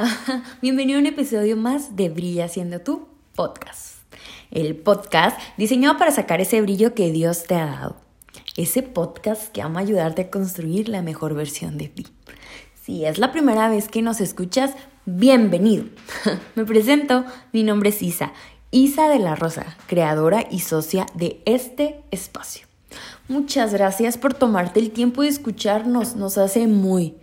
Bienvenido a un episodio más de Brilla siendo tú podcast. El podcast diseñado para sacar ese brillo que Dios te ha dado. Ese podcast que ama ayudarte a construir la mejor versión de ti. Si es la primera vez que nos escuchas, bienvenido. Me presento, mi nombre es Isa, Isa de la Rosa, creadora y socia de este espacio. Muchas gracias por tomarte el tiempo de escucharnos, nos hace muy,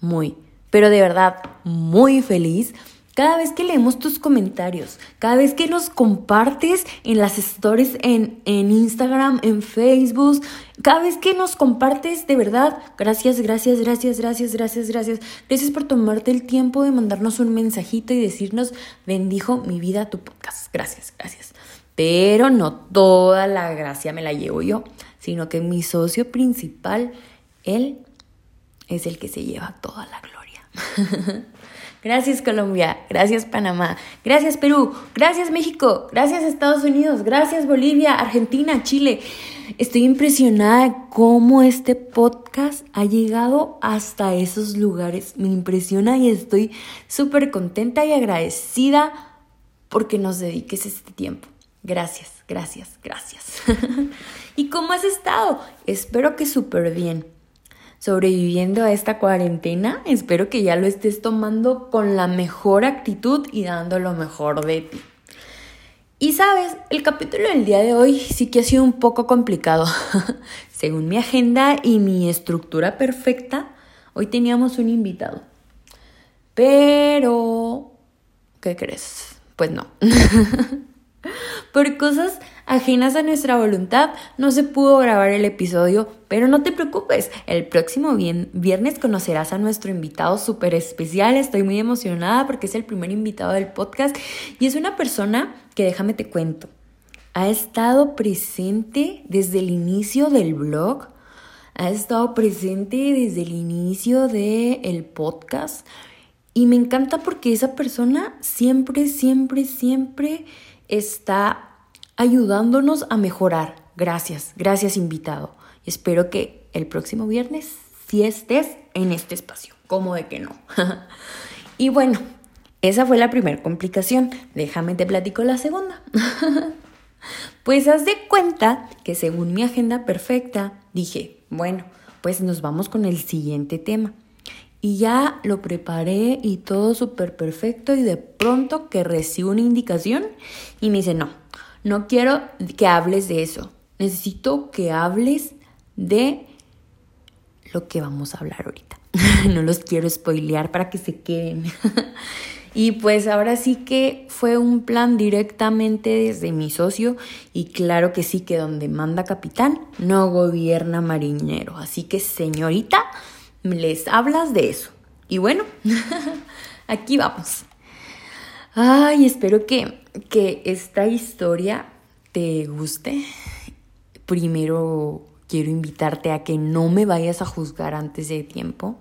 muy pero de verdad muy feliz cada vez que leemos tus comentarios, cada vez que nos compartes en las stories en, en, Instagram, en Facebook, cada vez que nos compartes, de verdad, gracias, gracias, gracias, gracias, gracias, gracias. Gracias por tomarte el tiempo de mandarnos un mensajito y decirnos, bendijo mi vida tu podcast. Gracias, gracias. Pero no toda la gracia me la llevo yo, sino que mi socio principal, él, es el que se lleva toda la gloria. gracias Colombia, gracias Panamá, gracias Perú, gracias México, gracias Estados Unidos, gracias Bolivia, Argentina, Chile. Estoy impresionada de cómo este podcast ha llegado hasta esos lugares. Me impresiona y estoy súper contenta y agradecida porque nos dediques este tiempo. Gracias, gracias, gracias. ¿Y cómo has estado? Espero que súper bien sobreviviendo a esta cuarentena. Espero que ya lo estés tomando con la mejor actitud y dando lo mejor de ti. Y sabes, el capítulo del día de hoy sí que ha sido un poco complicado. Según mi agenda y mi estructura perfecta, hoy teníamos un invitado. Pero... ¿Qué crees? Pues no. Por cosas ajenas a nuestra voluntad, no se pudo grabar el episodio, pero no te preocupes, el próximo viernes conocerás a nuestro invitado súper especial. Estoy muy emocionada porque es el primer invitado del podcast y es una persona que déjame te cuento. Ha estado presente desde el inicio del blog, ha estado presente desde el inicio del podcast y me encanta porque esa persona siempre, siempre, siempre está ayudándonos a mejorar. Gracias, gracias invitado. Espero que el próximo viernes si estés en este espacio. ¿Cómo de que no? y bueno, esa fue la primera complicación. Déjame te platico la segunda. pues haz de cuenta que según mi agenda perfecta, dije, bueno, pues nos vamos con el siguiente tema. Y ya lo preparé y todo súper perfecto y de pronto que recibo una indicación y me dice, no, no quiero que hables de eso. Necesito que hables de lo que vamos a hablar ahorita. no los quiero spoilear para que se queden. y pues ahora sí que fue un plan directamente desde mi socio y claro que sí que donde manda capitán no gobierna marinero. Así que señorita, les hablas de eso. Y bueno, aquí vamos. Ay, espero que, que esta historia te guste. Primero quiero invitarte a que no me vayas a juzgar antes de tiempo.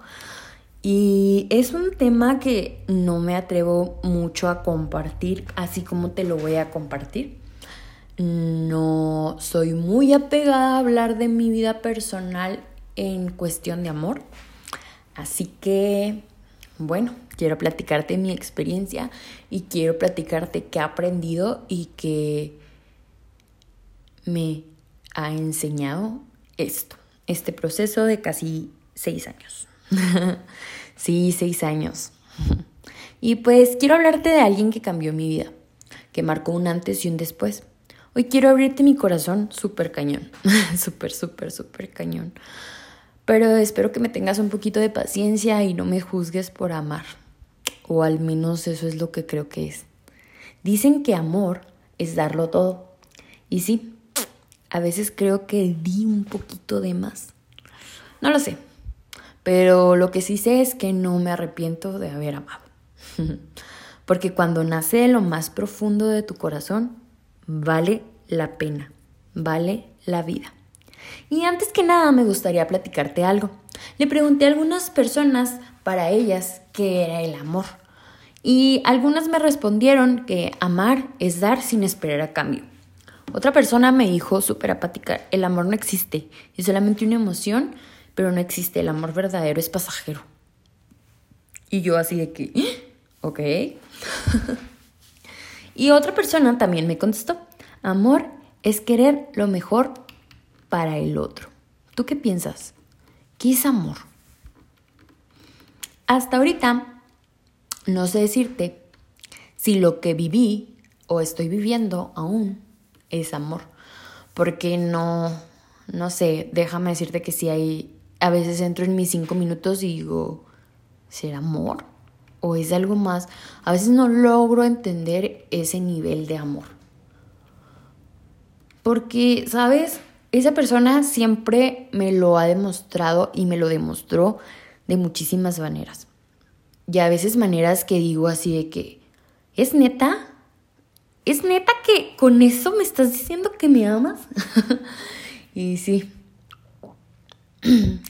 Y es un tema que no me atrevo mucho a compartir, así como te lo voy a compartir. No soy muy apegada a hablar de mi vida personal en cuestión de amor. Así que, bueno, quiero platicarte mi experiencia y quiero platicarte qué he aprendido y qué me ha enseñado esto, este proceso de casi seis años. sí, seis años. y pues quiero hablarte de alguien que cambió mi vida, que marcó un antes y un después. Hoy quiero abrirte mi corazón súper cañón, súper, súper, súper cañón. Pero espero que me tengas un poquito de paciencia y no me juzgues por amar o al menos eso es lo que creo que es. Dicen que amor es darlo todo. Y sí, a veces creo que di un poquito de más. No lo sé, pero lo que sí sé es que no me arrepiento de haber amado. Porque cuando nace de lo más profundo de tu corazón, vale la pena, vale la vida. Y antes que nada me gustaría platicarte algo. Le pregunté a algunas personas para ellas qué era el amor. Y algunas me respondieron que amar es dar sin esperar a cambio. Otra persona me dijo súper apática, el amor no existe, es solamente una emoción, pero no existe, el amor verdadero es pasajero. Y yo así de que, ¿ok? y otra persona también me contestó, amor es querer lo mejor para el otro. ¿Tú qué piensas? ¿Qué es amor? Hasta ahorita no sé decirte si lo que viví o estoy viviendo aún es amor. Porque no, no sé, déjame decirte que si hay, a veces entro en mis cinco minutos y digo, ¿será amor? ¿O es algo más? A veces no logro entender ese nivel de amor. Porque, ¿sabes? Esa persona siempre me lo ha demostrado y me lo demostró de muchísimas maneras. Y a veces maneras que digo así de que, ¿es neta? ¿Es neta que con eso me estás diciendo que me amas? y sí.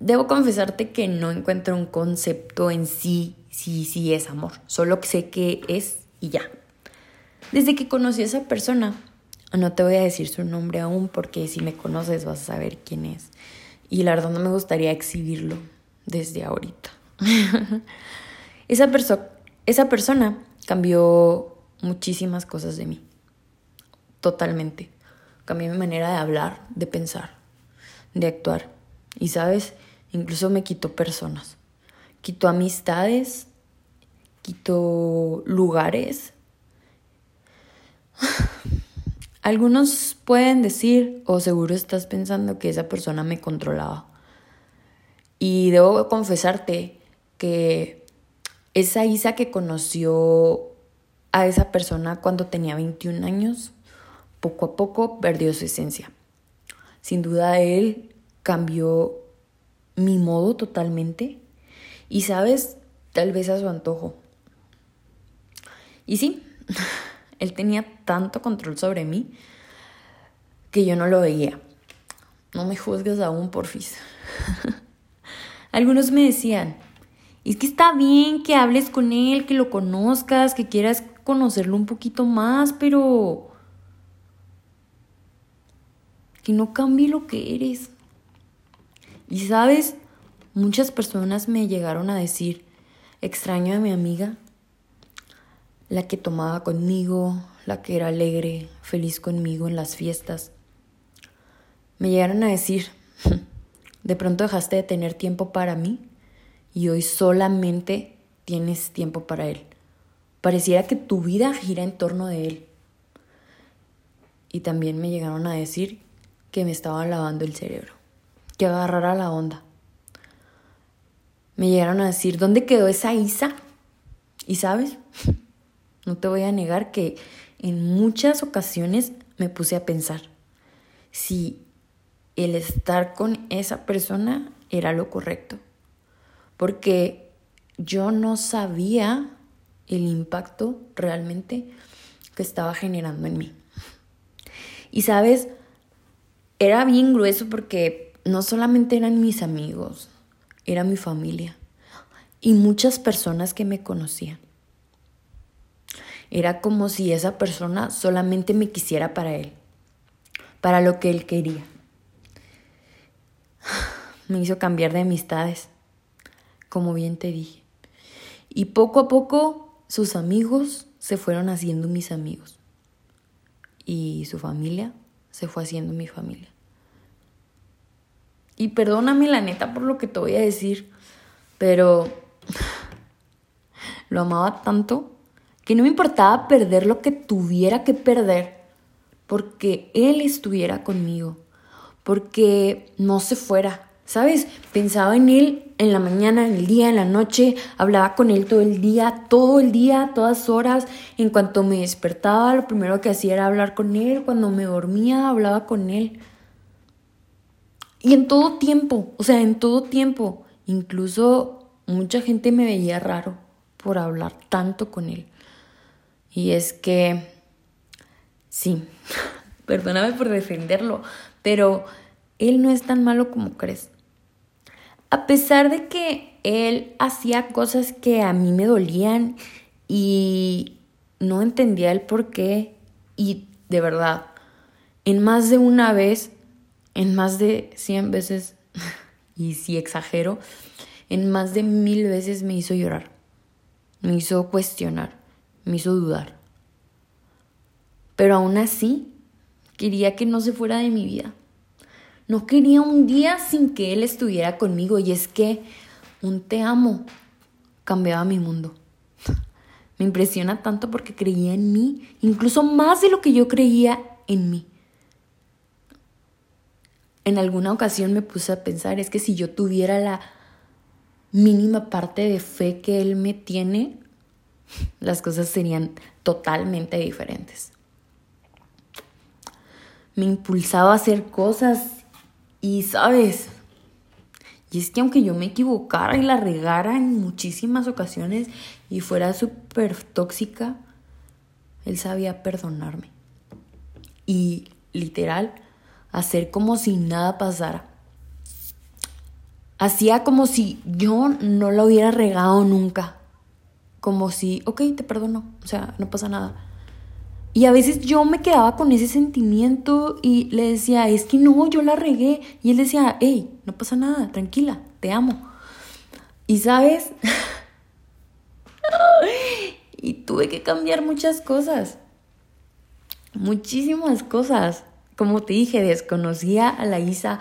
Debo confesarte que no encuentro un concepto en sí, sí, sí es amor. Solo sé que es y ya. Desde que conocí a esa persona, no te voy a decir su nombre aún porque si me conoces vas a saber quién es. Y la verdad no me gustaría exhibirlo desde ahorita. esa, esa persona cambió muchísimas cosas de mí. Totalmente. Cambió mi manera de hablar, de pensar, de actuar. Y sabes, incluso me quitó personas. Quitó amistades, quitó lugares. Algunos pueden decir, o seguro estás pensando que esa persona me controlaba. Y debo confesarte que esa Isa que conoció a esa persona cuando tenía 21 años, poco a poco perdió su esencia. Sin duda él cambió mi modo totalmente y sabes, tal vez a su antojo. Y sí, él tenía tanto control sobre mí que yo no lo veía. No me juzgues aún, porfis. Algunos me decían, es que está bien que hables con él, que lo conozcas, que quieras conocerlo un poquito más, pero que no cambie lo que eres. Y sabes, muchas personas me llegaron a decir, extraño a mi amiga, la que tomaba conmigo, la que era alegre, feliz conmigo en las fiestas. Me llegaron a decir, de pronto dejaste de tener tiempo para mí y hoy solamente tienes tiempo para él. Pareciera que tu vida gira en torno de él. Y también me llegaron a decir que me estaban lavando el cerebro, que agarrara la onda. Me llegaron a decir, ¿dónde quedó esa Isa? Y sabes, no te voy a negar que en muchas ocasiones me puse a pensar si el estar con esa persona era lo correcto. Porque yo no sabía el impacto realmente que estaba generando en mí. Y sabes, era bien grueso porque no solamente eran mis amigos, era mi familia y muchas personas que me conocían. Era como si esa persona solamente me quisiera para él, para lo que él quería me hizo cambiar de amistades, como bien te dije. Y poco a poco sus amigos se fueron haciendo mis amigos. Y su familia se fue haciendo mi familia. Y perdóname la neta por lo que te voy a decir, pero lo amaba tanto que no me importaba perder lo que tuviera que perder porque él estuviera conmigo, porque no se fuera, ¿Sabes? Pensaba en él en la mañana, en el día, en la noche, hablaba con él todo el día, todo el día, todas horas. En cuanto me despertaba, lo primero que hacía era hablar con él. Cuando me dormía, hablaba con él. Y en todo tiempo, o sea, en todo tiempo. Incluso mucha gente me veía raro por hablar tanto con él. Y es que, sí, perdóname por defenderlo, pero él no es tan malo como crees a pesar de que él hacía cosas que a mí me dolían y no entendía el por qué y de verdad, en más de una vez, en más de 100 veces, y si exagero, en más de mil veces me hizo llorar. me hizo cuestionar, me hizo dudar. Pero aún así, quería que no se fuera de mi vida. No quería un día sin que él estuviera conmigo y es que un te amo cambiaba mi mundo. Me impresiona tanto porque creía en mí, incluso más de lo que yo creía en mí. En alguna ocasión me puse a pensar, es que si yo tuviera la mínima parte de fe que él me tiene, las cosas serían totalmente diferentes. Me impulsaba a hacer cosas y, ¿sabes? Y es que aunque yo me equivocara y la regara en muchísimas ocasiones y fuera súper tóxica, él sabía perdonarme. Y literal, hacer como si nada pasara. Hacía como si yo no la hubiera regado nunca. Como si, ok, te perdono, o sea, no pasa nada. Y a veces yo me quedaba con ese sentimiento y le decía, es que no, yo la regué. Y él decía, hey, no pasa nada, tranquila, te amo. Y sabes, y tuve que cambiar muchas cosas, muchísimas cosas. Como te dije, desconocía a la Isa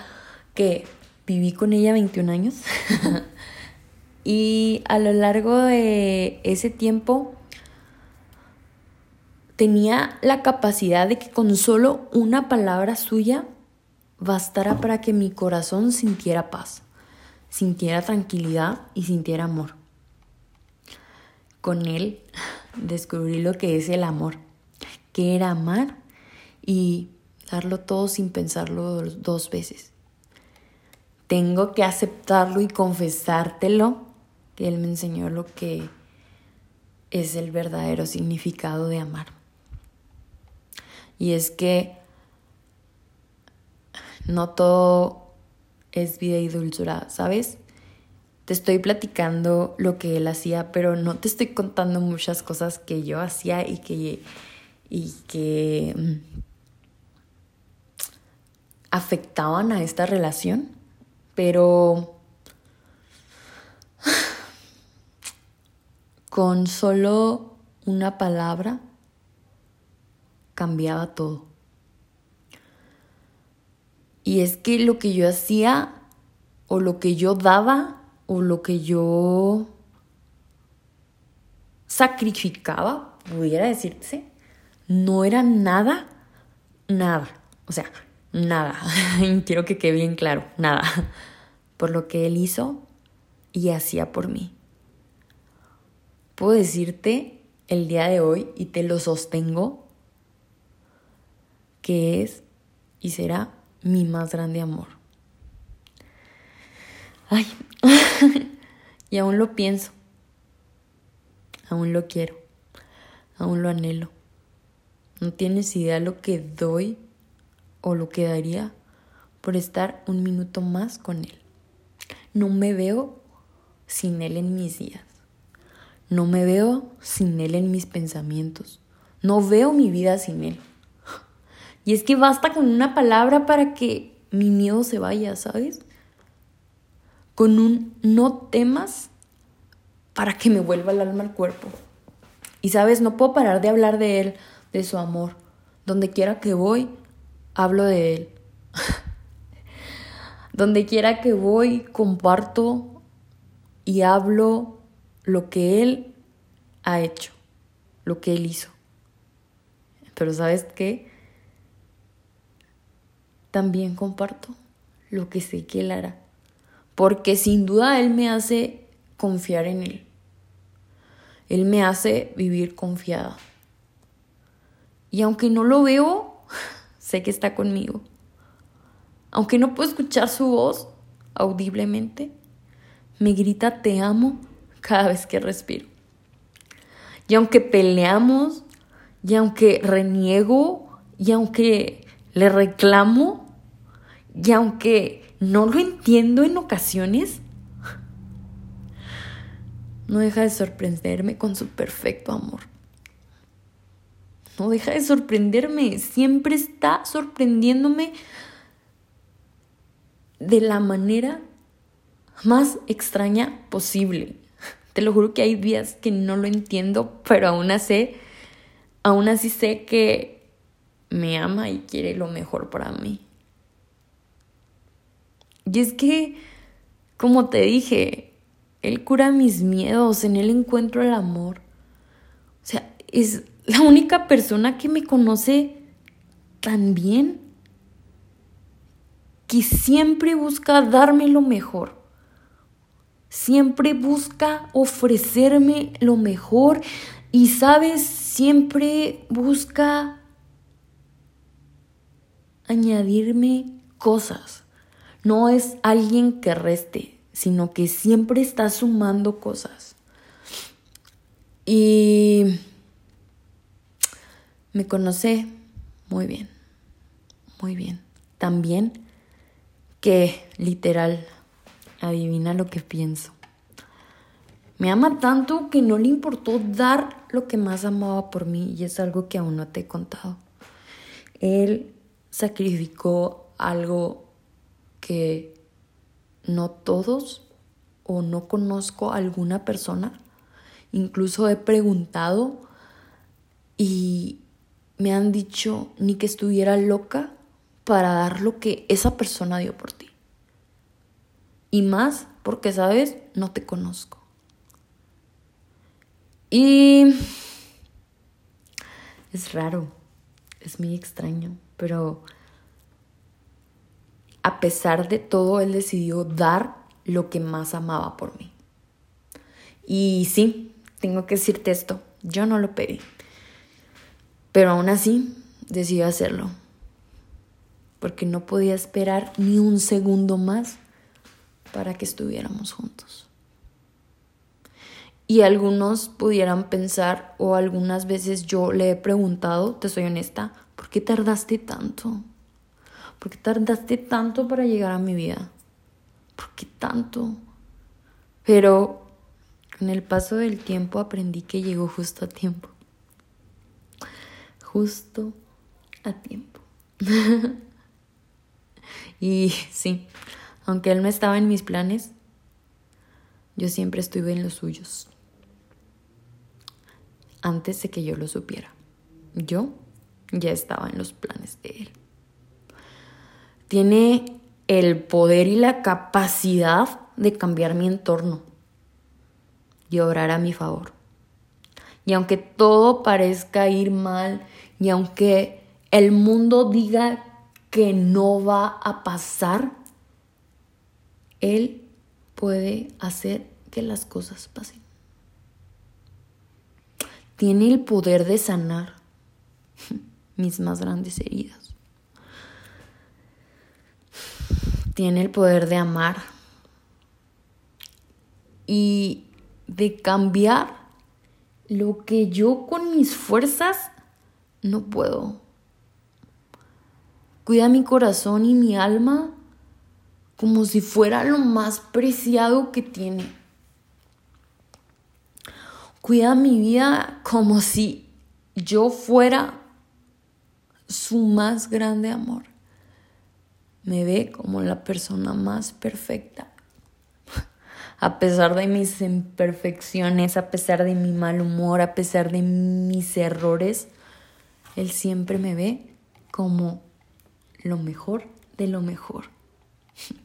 que viví con ella 21 años. y a lo largo de ese tiempo tenía la capacidad de que con solo una palabra suya bastara para que mi corazón sintiera paz, sintiera tranquilidad y sintiera amor. Con él descubrí lo que es el amor, que era amar y darlo todo sin pensarlo dos veces. Tengo que aceptarlo y confesártelo, que él me enseñó lo que es el verdadero significado de amar. Y es que no todo es vida y dulzura, ¿sabes? Te estoy platicando lo que él hacía, pero no te estoy contando muchas cosas que yo hacía y que, y que mm, afectaban a esta relación. Pero con solo una palabra cambiaba todo. Y es que lo que yo hacía, o lo que yo daba, o lo que yo sacrificaba, pudiera decirse, no era nada, nada. O sea, nada. Quiero que quede bien claro, nada. Por lo que él hizo y hacía por mí. Puedo decirte el día de hoy, y te lo sostengo, que es y será mi más grande amor. Ay, y aún lo pienso, aún lo quiero, aún lo anhelo. No tienes idea lo que doy o lo que daría por estar un minuto más con él. No me veo sin él en mis días. No me veo sin él en mis pensamientos. No veo mi vida sin él. Y es que basta con una palabra para que mi miedo se vaya, ¿sabes? Con un no temas para que me vuelva el alma al cuerpo. Y sabes, no puedo parar de hablar de él, de su amor. Donde quiera que voy, hablo de él. Donde quiera que voy, comparto y hablo lo que él ha hecho, lo que él hizo. Pero ¿sabes qué? también comparto lo que sé que Él hará. Porque sin duda Él me hace confiar en Él. Él me hace vivir confiada. Y aunque no lo veo, sé que está conmigo. Aunque no puedo escuchar su voz audiblemente, me grita te amo cada vez que respiro. Y aunque peleamos, y aunque reniego, y aunque le reclamo, y aunque no lo entiendo en ocasiones, no deja de sorprenderme con su perfecto amor. No deja de sorprenderme, siempre está sorprendiéndome de la manera más extraña posible. Te lo juro que hay días que no lo entiendo, pero aún así, aún así sé que me ama y quiere lo mejor para mí. Y es que, como te dije, Él cura mis miedos, en Él encuentro el amor. O sea, es la única persona que me conoce tan bien que siempre busca darme lo mejor. Siempre busca ofrecerme lo mejor y, sabes, siempre busca añadirme cosas. No es alguien que reste, sino que siempre está sumando cosas. Y me conoce muy bien, muy bien. También que literal adivina lo que pienso. Me ama tanto que no le importó dar lo que más amaba por mí y es algo que aún no te he contado. Él sacrificó algo que no todos o no conozco a alguna persona. Incluso he preguntado y me han dicho ni que estuviera loca para dar lo que esa persona dio por. Y más porque, sabes, no te conozco. Y es raro, es muy extraño, pero a pesar de todo, él decidió dar lo que más amaba por mí. Y sí, tengo que decirte esto, yo no lo pedí, pero aún así decidió hacerlo porque no podía esperar ni un segundo más para que estuviéramos juntos. Y algunos pudieran pensar, o algunas veces yo le he preguntado, te soy honesta, ¿por qué tardaste tanto? ¿Por qué tardaste tanto para llegar a mi vida? ¿Por qué tanto? Pero con el paso del tiempo aprendí que llegó justo a tiempo. Justo a tiempo. Y sí, aunque él no estaba en mis planes, yo siempre estuve en los suyos. Antes de que yo lo supiera. Yo ya estaba en los planes de él. Tiene el poder y la capacidad de cambiar mi entorno y obrar a mi favor. Y aunque todo parezca ir mal, y aunque el mundo diga que no va a pasar, Él puede hacer que las cosas pasen. Tiene el poder de sanar mis más grandes heridas. Tiene el poder de amar y de cambiar lo que yo con mis fuerzas no puedo. Cuida mi corazón y mi alma como si fuera lo más preciado que tiene. Cuida mi vida como si yo fuera su más grande amor. Me ve como la persona más perfecta. A pesar de mis imperfecciones, a pesar de mi mal humor, a pesar de mis errores, Él siempre me ve como lo mejor de lo mejor.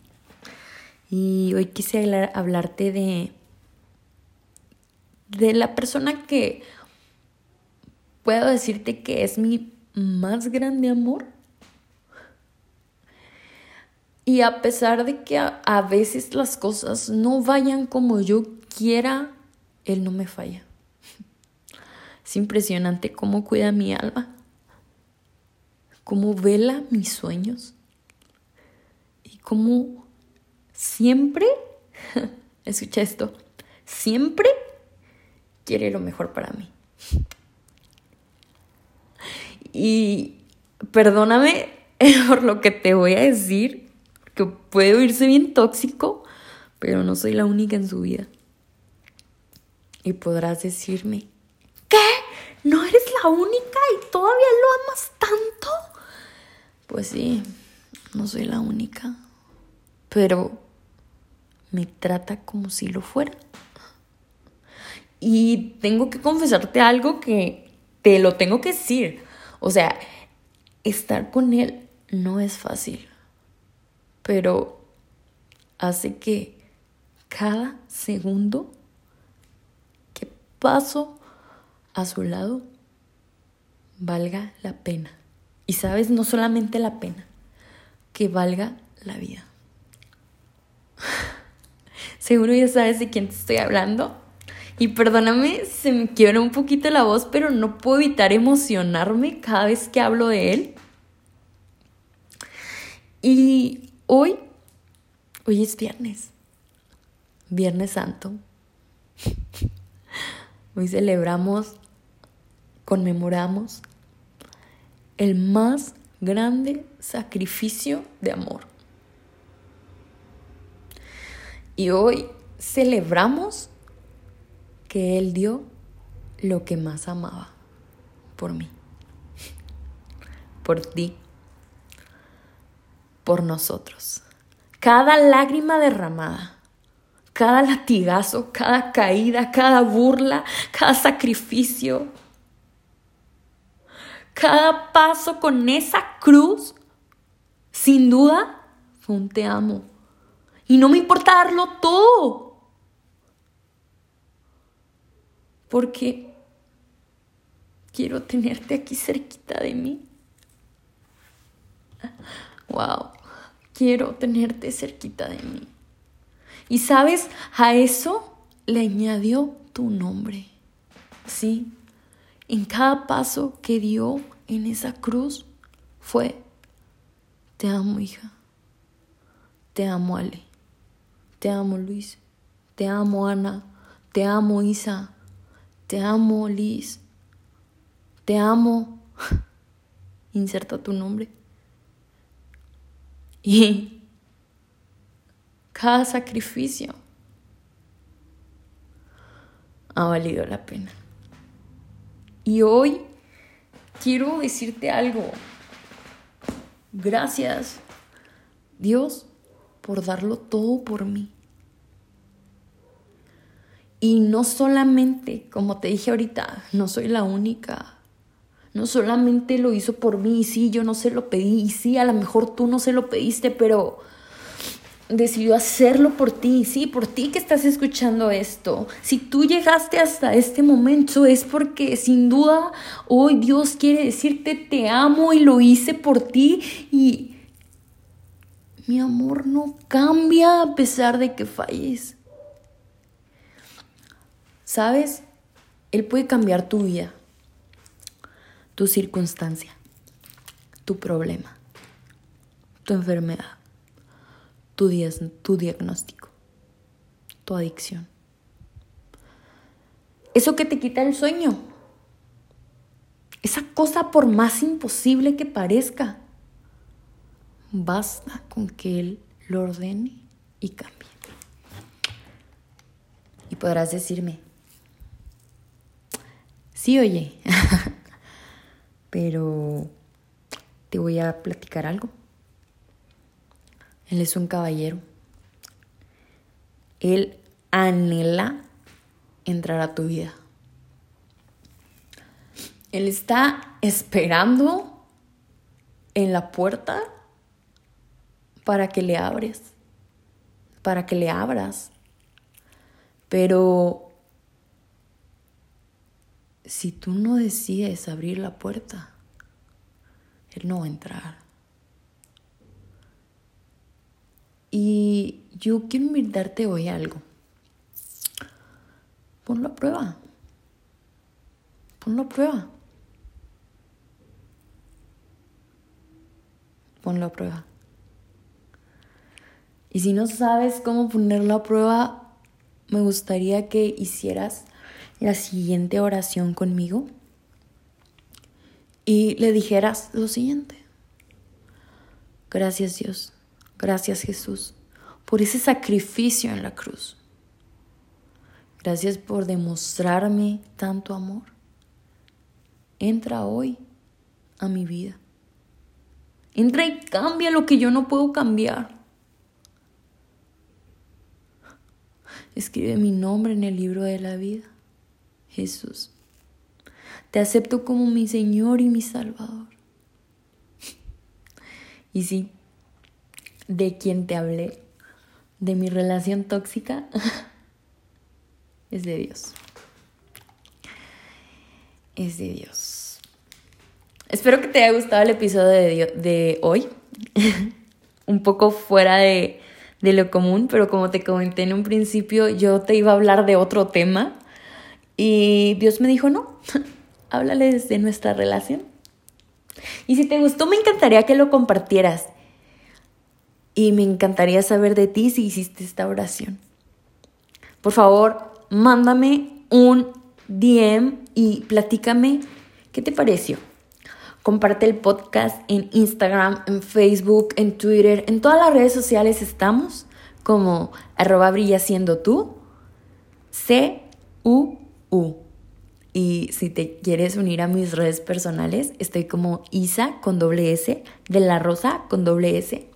Y hoy quise hablarte de, de la persona que puedo decirte que es mi más grande amor. Y a pesar de que a, a, veces las cosas no vayan como yo quiera, Él no me falla. Es impresionante cómo cuida mi alma cómo vela mis sueños y cómo siempre, escucha esto, siempre quiere lo mejor para mí. Y perdóname por lo que te voy a decir, que puede oírse bien tóxico, pero no soy la única en su vida. Y podrás decirme, ¿qué? ¿No eres la única y todavía lo amas tanto? Pues sí, no soy la única, pero me trata como si lo fuera. Y tengo que confesarte algo que te lo tengo que decir. O sea, estar con Él no es fácil, pero hace que cada segundo que paso a su lado valga la pena. Y sabes, no solamente la pena, que valga la vida. Seguro ya sabes de quién te estoy hablando. Y perdóname se me quiebra un poquito la voz, pero no puedo evitar emocionarme cada vez que hablo de él. Y hoy, hoy es viernes, Viernes Santo. Hoy celebramos, conmemoramos el más grande sacrificio de amor. Y hoy celebramos que Él dio lo que más amaba por mí, por ti, por nosotros. Cada lágrima derramada, cada latigazo, cada caída, cada burla, cada sacrificio, cada paso con esa cruz, sin duda, fue un te amo. Y no me importa darlo todo. porque quiero tenerte aquí cerquita de mí. Wow, quiero tenerte cerquita de mí. Y sabes, a eso le añadió tu nombre. Sí, en cada paso que dio en esa cruz fue, te amo hija, te amo Ale, te amo Luis, te amo Ana, te amo Isa, te amo, Liz. Te amo. Inserta tu nombre. Y cada sacrificio ha valido la pena. Y hoy quiero decirte algo. Gracias, Dios, por darlo todo por mí. Y no solamente, como te dije ahorita, no soy la única. No solamente lo hizo por mí, y sí, yo no se lo pedí, y sí, a lo mejor tú no se lo pediste, pero decidió hacerlo por ti, sí, por ti que estás escuchando esto. Si tú llegaste hasta este momento es porque sin duda hoy Dios quiere decirte te amo y lo hice por ti y mi amor no cambia a pesar de que falles. ¿Sabes? Él puede cambiar tu vida, tu circunstancia, tu problema, tu enfermedad, tu, tu diagnóstico, tu adicción. Eso que te quita el sueño. Esa cosa por más imposible que parezca. Basta con que Él lo ordene y cambie. Y podrás decirme, Sí, oye, pero te voy a platicar algo. Él es un caballero. Él anhela entrar a tu vida. Él está esperando en la puerta para que le abres, para que le abras. Pero si tú no decides abrir la puerta, Él no va a entrar. Y yo quiero invitarte hoy algo. Ponlo a prueba. Ponlo a prueba. Ponlo a prueba. Y si no sabes cómo ponerlo a prueba, me gustaría que hicieras la siguiente oración conmigo y le dijeras lo siguiente. Gracias Dios, gracias Jesús por ese sacrificio en la cruz. Gracias por demostrarme tanto amor. Entra hoy a mi vida. Entra y cambia lo que yo no puedo cambiar. Escribe mi nombre en el libro de la vida Jesús. Te acepto como mi Señor y mi Salvador. Y sí, de quien te hablé, de mi relación tóxica, es de Dios. Es de Dios. Espero que te haya gustado el episodio de, de hoy. Un poco fuera de, de lo común, pero como te comenté en un principio, yo te iba a hablar de otro tema y Dios me dijo, no, háblales de nuestra relación. Y si te gustó, me encantaría que lo compartieras. Y me encantaría saber de ti si hiciste esta oración. Por favor, mándame un DM y platícame qué te pareció. Comparte el podcast en Instagram, en Facebook, en Twitter, en todas las redes sociales estamos como arroba brilla siendo tú, C-U-U. Y si te quieres unir a mis redes personales, estoy como Isa con doble S, de la Rosa con doble S.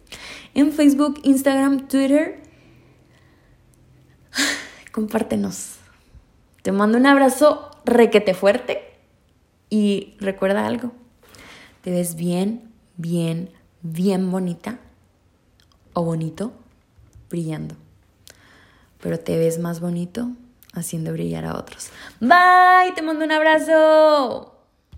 En Facebook, Instagram, Twitter. Compártenos. Te mando un abrazo requete fuerte y recuerda algo. Te ves bien, bien, bien bonita o bonito brillando. Pero te ves más bonito haciendo brillar a otros. Bye, te mando un abrazo.